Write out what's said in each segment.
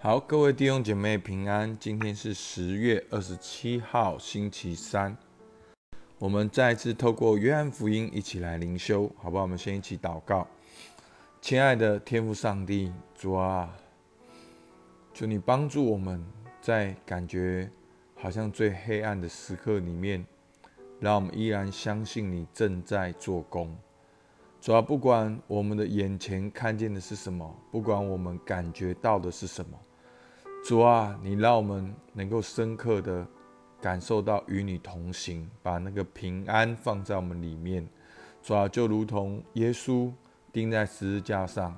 好，各位弟兄姐妹平安。今天是十月二十七号，星期三。我们再次透过约翰福音一起来灵修，好不好？我们先一起祷告。亲爱的天父上帝，主啊，求你帮助我们在感觉好像最黑暗的时刻里面，让我们依然相信你正在做工。主啊，不管我们的眼前看见的是什么，不管我们感觉到的是什么。主啊，你让我们能够深刻的感受到与你同行，把那个平安放在我们里面。主啊，就如同耶稣钉在十字架上，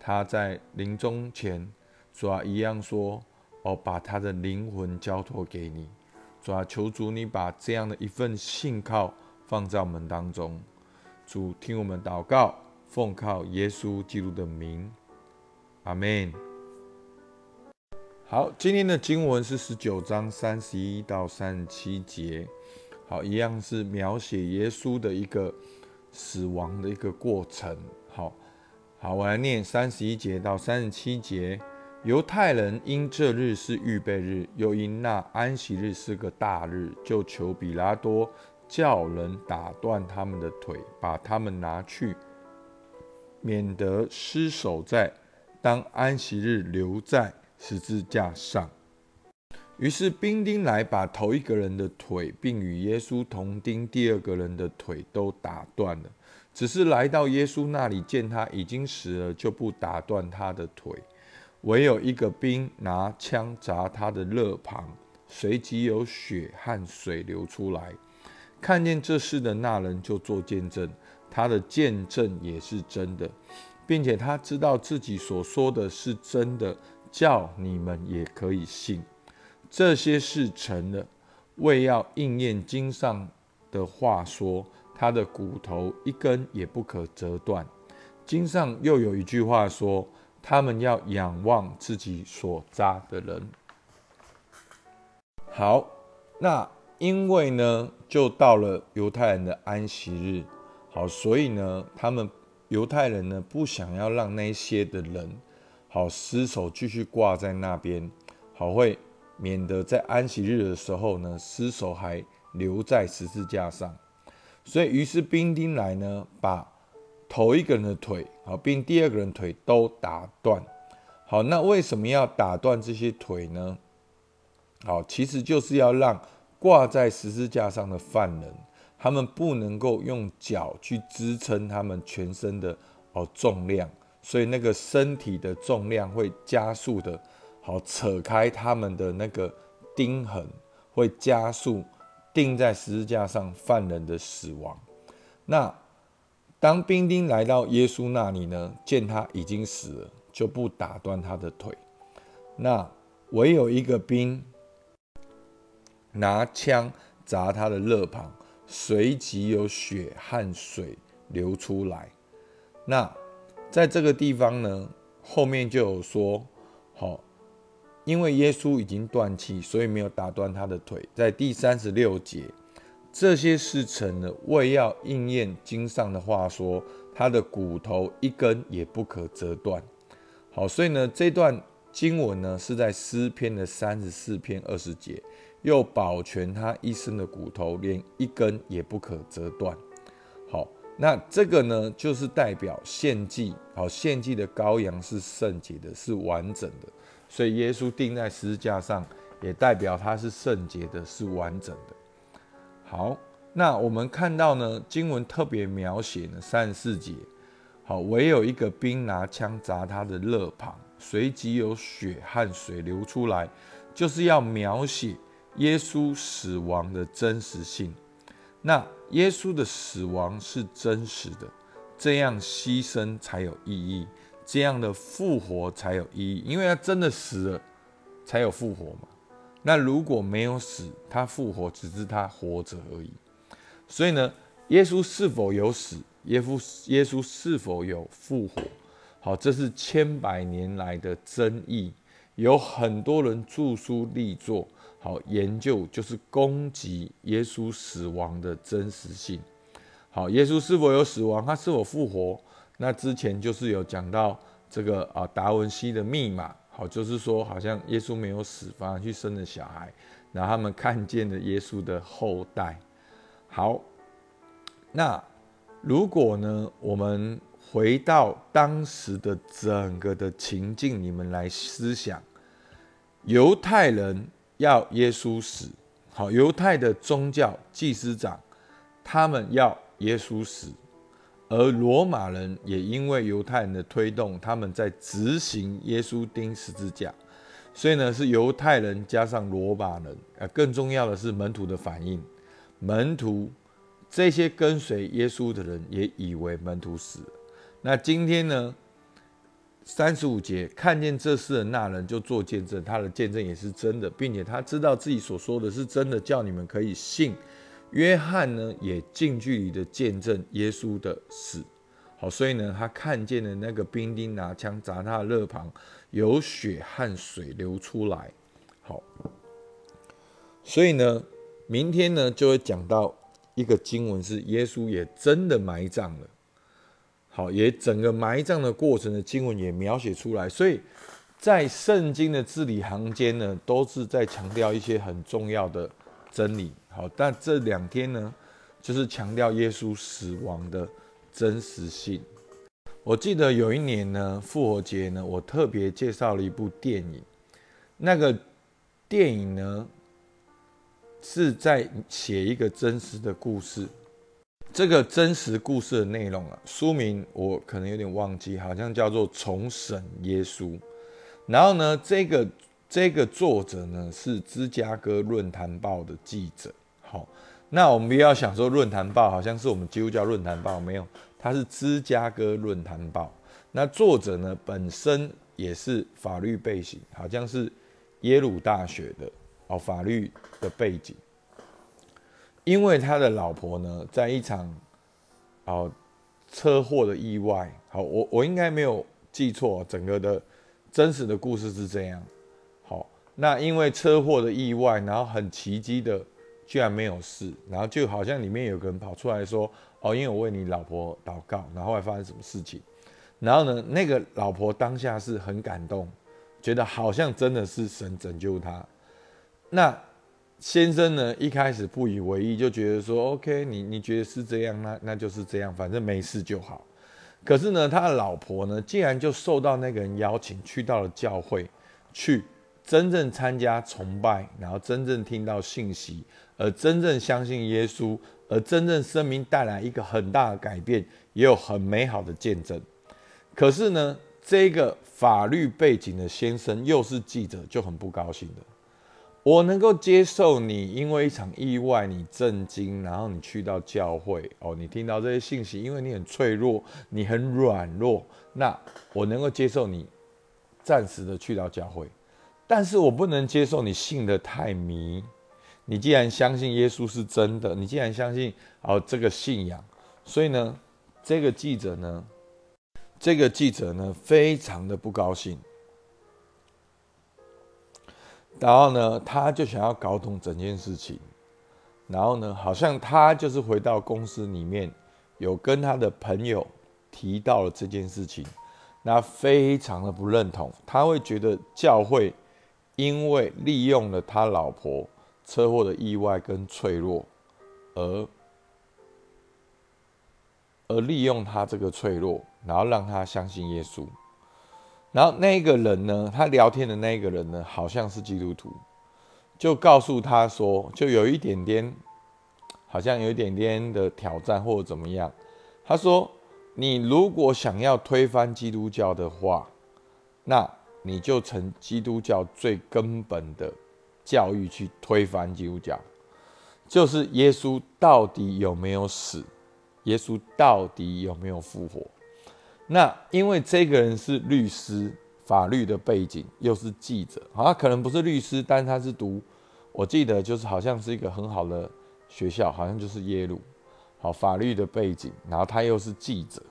他在临终前，主啊一样说：“哦，把他的灵魂交托给你。”主啊，求主你把这样的一份信靠放在我们当中。主听我们祷告，奉靠耶稣基督的名，阿门。好，今天的经文是十九章三十一到三十七节。好，一样是描写耶稣的一个死亡的一个过程。好，好，我来念三十一节到三十七节。犹太人因这日是预备日，又因那安息日是个大日，就求比拉多叫人打断他们的腿，把他们拿去，免得失守在当安息日留在。十字架上，于是兵丁来把头一个人的腿，并与耶稣同钉第二个人的腿都打断了。只是来到耶稣那里，见他已经死了，就不打断他的腿。唯有一个兵拿枪砸他的肋旁，随即有血和水流出来。看见这事的那人就做见证，他的见证也是真的，并且他知道自己所说的是真的。叫你们也可以信，这些事成了，为要应验经上的话说，他的骨头一根也不可折断。经上又有一句话说，他们要仰望自己所扎的人。好，那因为呢，就到了犹太人的安息日，好，所以呢，他们犹太人呢，不想要让那些的人。好，尸首继续挂在那边，好会免得在安息日的时候呢，尸首还留在十字架上。所以，于是兵丁来呢，把头一个人的腿，好，并第二个人腿都打断。好，那为什么要打断这些腿呢？好，其实就是要让挂在十字架上的犯人，他们不能够用脚去支撑他们全身的哦重量。所以那个身体的重量会加速的，好扯开他们的那个钉痕，会加速钉在十字架上犯人的死亡。那当兵丁来到耶稣那里呢，见他已经死了，就不打断他的腿。那唯有一个兵拿枪砸他的肋旁，随即有血和水流出来。那在这个地方呢，后面就有说，好，因为耶稣已经断气，所以没有打断他的腿。在第三十六节，这些事成了，为要应验经上的话说，他的骨头一根也不可折断。好，所以呢，这段经文呢是在诗篇的三十四篇二十节，又保全他一生的骨头，连一根也不可折断。那这个呢，就是代表献祭，好，献祭的羔羊是圣洁的，是完整的，所以耶稣钉在十字架上，也代表他是圣洁的，是完整的。好，那我们看到呢，经文特别描写呢三十四节，好，唯有一个兵拿枪砸他的肋旁，随即有血和水流出来，就是要描写耶稣死亡的真实性。那耶稣的死亡是真实的，这样牺牲才有意义，这样的复活才有意义，因为他真的死了，才有复活嘛。那如果没有死，他复活只是他活着而已。所以呢，耶稣是否有死？耶稣耶稣是否有复活？好，这是千百年来的争议，有很多人著书立作。好，研究就是攻击耶稣死亡的真实性。好，耶稣是否有死亡？他是否复活？那之前就是有讲到这个啊，达文西的密码。好，就是说好像耶稣没有死，反而去生了小孩，然后他们看见了耶稣的后代。好，那如果呢，我们回到当时的整个的情境，你们来思想，犹太人要耶稣死，好，犹太的宗教祭司长他们要耶稣死。而罗马人也因为犹太人的推动，他们在执行耶稣钉十字架，所以呢是犹太人加上罗马人，呃，更重要的是门徒的反应。门徒这些跟随耶稣的人也以为门徒死了。那今天呢，三十五节看见这事的那人就做见证，他的见证也是真的，并且他知道自己所说的是真的，叫你们可以信。约翰呢，也近距离的见证耶稣的死，好，所以呢，他看见了那个兵丁拿枪砸他的肋旁，有血和水流出来，好，所以呢，明天呢就会讲到一个经文，是耶稣也真的埋葬了，好，也整个埋葬的过程的经文也描写出来，所以在圣经的字里行间呢，都是在强调一些很重要的真理。好，但这两天呢，就是强调耶稣死亡的真实性。我记得有一年呢，复活节呢，我特别介绍了一部电影。那个电影呢，是在写一个真实的故事。这个真实故事的内容啊，书名我可能有点忘记，好像叫做《重审耶稣》。然后呢，这个这个作者呢，是芝加哥论坛报的记者。好，那我们不要想说论坛报好像是我们基督教论坛报，没有，它是芝加哥论坛报。那作者呢本身也是法律背景，好像是耶鲁大学的哦，法律的背景。因为他的老婆呢，在一场哦车祸的意外，好，我我应该没有记错，整个的真实的故事是这样。好，那因为车祸的意外，然后很奇迹的。居然没有事，然后就好像里面有个人跑出来说：“哦，因为我为你老婆祷告，然后后来发生什么事情？”然后呢，那个老婆当下是很感动，觉得好像真的是神拯救她。那先生呢，一开始不以为意，就觉得说：“OK，你你觉得是这样，那那就是这样，反正没事就好。”可是呢，他的老婆呢，竟然就受到那个人邀请，去到了教会，去真正参加崇拜，然后真正听到信息。而真正相信耶稣，而真正生命带来一个很大的改变，也有很美好的见证。可是呢，这个法律背景的先生又是记者，就很不高兴的。我能够接受你因为一场意外你震惊，然后你去到教会哦，你听到这些信息，因为你很脆弱，你很软弱，那我能够接受你暂时的去到教会，但是我不能接受你信的太迷。你既然相信耶稣是真的，你既然相信哦这个信仰，所以呢，这个记者呢，这个记者呢，非常的不高兴。然后呢，他就想要搞懂整件事情。然后呢，好像他就是回到公司里面，有跟他的朋友提到了这件事情，那非常的不认同，他会觉得教会因为利用了他老婆。车祸的意外跟脆弱，而而利用他这个脆弱，然后让他相信耶稣。然后那个人呢，他聊天的那个人呢，好像是基督徒，就告诉他说，就有一点点，好像有一点点的挑战或者怎么样。他说：“你如果想要推翻基督教的话，那你就成基督教最根本的。”教育去推翻基督教，就是耶稣到底有没有死？耶稣到底有没有复活？那因为这个人是律师，法律的背景，又是记者，好，他可能不是律师，但他是读，我记得就是好像是一个很好的学校，好像就是耶鲁，好，法律的背景，然后他又是记者，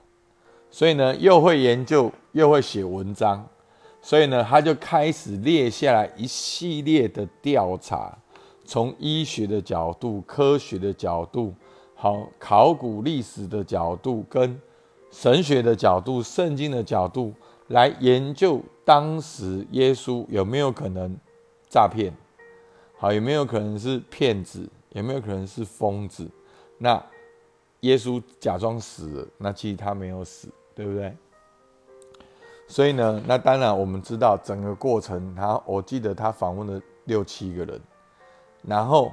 所以呢，又会研究，又会写文章。所以呢，他就开始列下来一系列的调查，从医学的角度、科学的角度、好考古历史的角度、跟神学的角度、圣经的角度来研究当时耶稣有没有可能诈骗，好，有没有可能是骗子，有没有可能是疯子？那耶稣假装死了，那其实他没有死，对不对？所以呢，那当然我们知道整个过程，他我记得他访问了六七个人，然后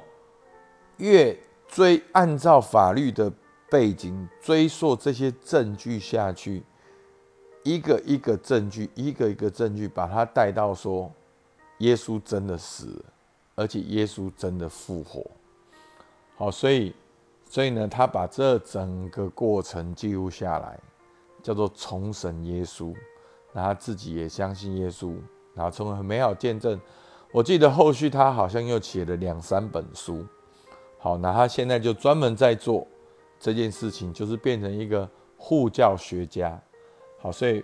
越追按照法律的背景追溯这些证据下去，一个一个证据，一个一个证据，把他带到说，耶稣真的死，而且耶稣真的复活。好，所以所以呢，他把这整个过程记录下来，叫做重审耶稣。那他自己也相信耶稣，然后成为很美好见证。我记得后续他好像又写了两三本书。好，那他现在就专门在做这件事情，就是变成一个护教学家。好，所以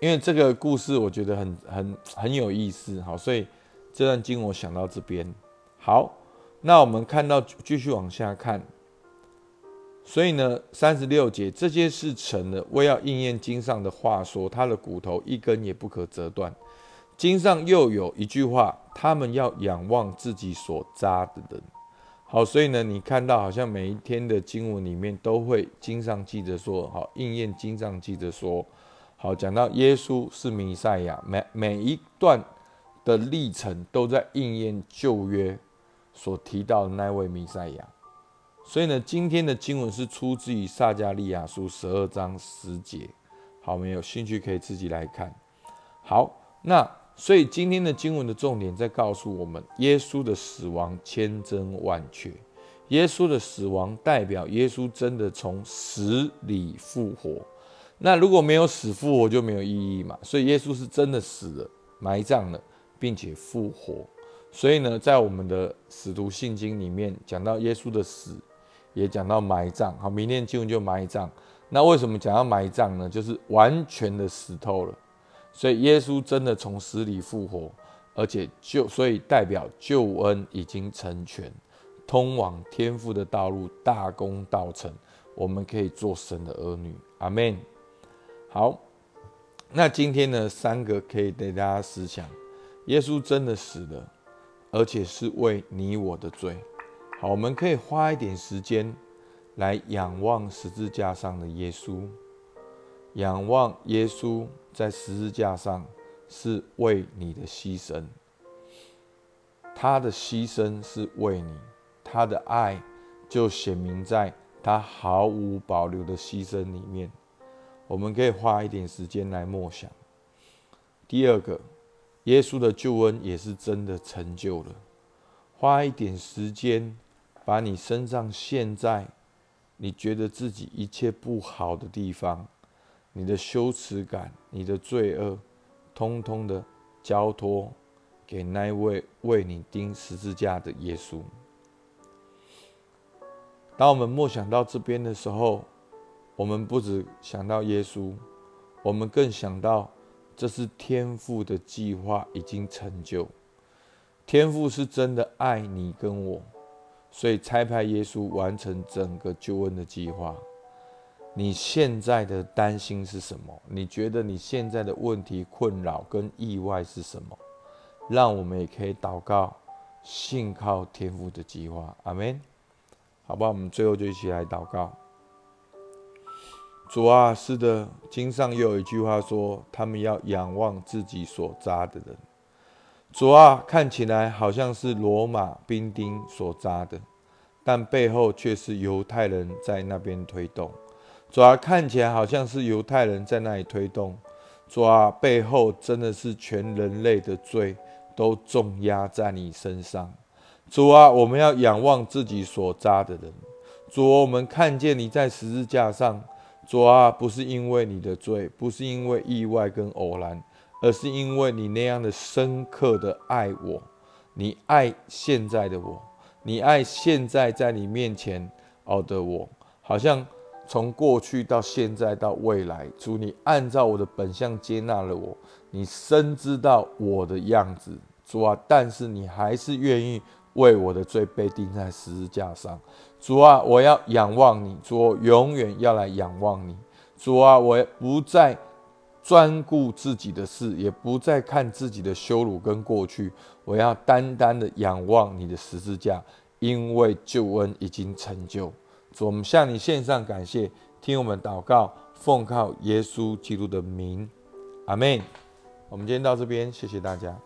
因为这个故事我觉得很很很有意思。好，所以这段经我想到这边。好，那我们看到继续往下看。所以呢，三十六节这件事成了，为要应验经上的话说，他的骨头一根也不可折断。经上又有一句话，他们要仰望自己所扎的人。好，所以呢，你看到好像每一天的经文里面都会经上记着说，好应验经上记着说，好讲到耶稣是弥赛亚，每每一段的历程都在应验旧约所提到的那位弥赛亚。所以呢，今天的经文是出自于撒加利亚书十二章十节。好，没有兴趣可以自己来看。好，那所以今天的经文的重点在告诉我们，耶稣的死亡千真万确。耶稣的死亡代表耶稣真的从死里复活。那如果没有死复活就没有意义嘛。所以耶稣是真的死了，埋葬了，并且复活。所以呢，在我们的使徒信经里面讲到耶稣的死。也讲到埋葬，好，明天经文就埋葬。那为什么讲到埋葬呢？就是完全的死透了。所以耶稣真的从死里复活，而且就所以代表救恩已经成全，通往天父的道路大功告成，我们可以做神的儿女。阿门。好，那今天呢，三个可以给大家思想：耶稣真的死了，而且是为你我的罪。好，我们可以花一点时间来仰望十字架上的耶稣，仰望耶稣在十字架上是为你的牺牲，他的牺牲是为你，他的爱就显明在他毫无保留的牺牲里面。我们可以花一点时间来默想。第二个，耶稣的救恩也是真的成就了，花一点时间。把你身上现在你觉得自己一切不好的地方，你的羞耻感、你的罪恶，通通的交托给那位为你钉十字架的耶稣。当我们默想到这边的时候，我们不止想到耶稣，我们更想到这是天父的计划已经成就。天父是真的爱你跟我。所以差派耶稣完成整个救恩的计划。你现在的担心是什么？你觉得你现在的问题、困扰跟意外是什么？让我们也可以祷告，信靠天父的计划。阿门。好吧，我们最后就一起来祷告。主啊，是的，经上又有一句话说：他们要仰望自己所扎的人。主啊，看起来好像是罗马兵丁所扎的，但背后却是犹太人在那边推动。主啊，看起来好像是犹太人在那里推动。主啊，背后真的是全人类的罪都重压在你身上。主啊，我们要仰望自己所扎的人。主，啊我们看见你在十字架上。主啊，不是因为你的罪，不是因为意外跟偶然。而是因为你那样的深刻的爱我，你爱现在的我，你爱现在在你面前哦的我，好像从过去到现在到未来，主你按照我的本相接纳了我，你深知道我的样子，主啊，但是你还是愿意为我的罪被钉在十字架上，主啊，我要仰望你，主永远要来仰望你，主啊，我不再。专顾自己的事，也不再看自己的羞辱跟过去。我要单单的仰望你的十字架，因为救恩已经成就。主，我们向你献上感谢，听我们祷告，奉靠耶稣基督的名，阿门。我们今天到这边，谢谢大家。